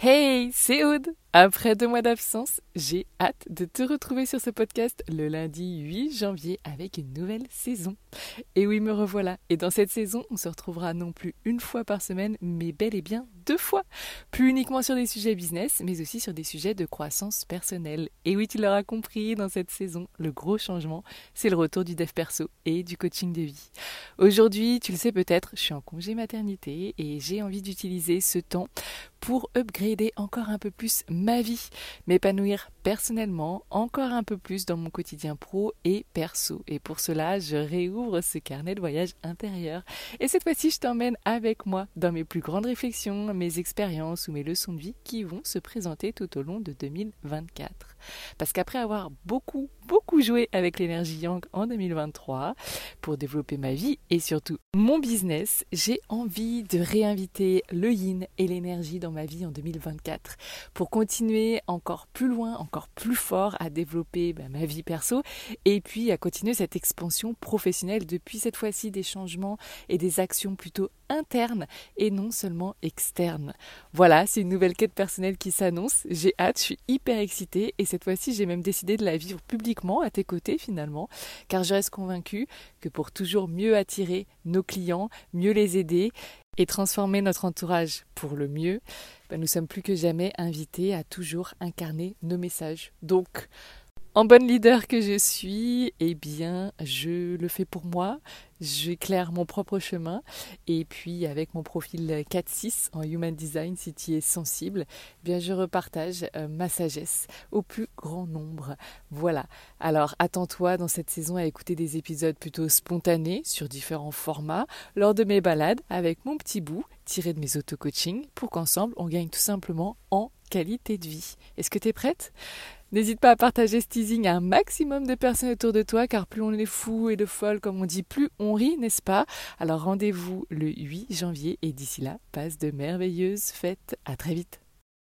Hey Sildo! Après deux mois d'absence, j'ai hâte de te retrouver sur ce podcast le lundi 8 janvier avec une nouvelle saison. Et oui, me revoilà. Et dans cette saison, on se retrouvera non plus une fois par semaine, mais bel et bien deux fois. Plus uniquement sur des sujets business, mais aussi sur des sujets de croissance personnelle. Et oui, tu l'auras compris, dans cette saison, le gros changement, c'est le retour du dev perso et du coaching de vie. Aujourd'hui, tu le sais peut-être, je suis en congé maternité et j'ai envie d'utiliser ce temps pour upgrader encore un peu plus ma vie, m'épanouir personnellement encore un peu plus dans mon quotidien pro et perso. Et pour cela, je réouvre ce carnet de voyage intérieur. Et cette fois-ci, je t'emmène avec moi dans mes plus grandes réflexions, mes expériences ou mes leçons de vie qui vont se présenter tout au long de 2024. Parce qu'après avoir beaucoup, beaucoup joué avec l'énergie Yang en 2023 pour développer ma vie et surtout mon business, j'ai envie de réinviter le yin et l'énergie dans ma vie en 2024 pour continuer encore plus loin, encore plus fort à développer bah, ma vie perso et puis à continuer cette expansion professionnelle depuis cette fois-ci des changements et des actions plutôt internes et non seulement externes. Voilà, c'est une nouvelle quête personnelle qui s'annonce. J'ai hâte, je suis hyper excitée et cette fois-ci j'ai même décidé de la vivre publiquement à tes côtés finalement car je reste convaincue que pour toujours mieux attirer nos clients, mieux les aider et transformer notre entourage pour le mieux, ben, nous sommes plus que jamais invités à toujours incarner nos messages. Donc, en bonne leader que je suis, eh bien, je le fais pour moi, j'éclaire mon propre chemin, et puis avec mon profil 4-6 en Human Design, si tu es sensible, eh bien, je repartage euh, ma sagesse au plus grand nombre. Voilà. Alors, attends-toi dans cette saison à écouter des épisodes plutôt spontanés sur différents formats lors de mes balades avec mon petit bout tiré de mes auto-coaching pour qu'ensemble on gagne tout simplement en qualité de vie. Est-ce que tu es prête? N'hésite pas à partager ce teasing à un maximum de personnes autour de toi, car plus on est fou et de folle, comme on dit, plus on rit, n'est-ce pas? Alors rendez-vous le 8 janvier et d'ici là, passe de merveilleuses fêtes. À très vite.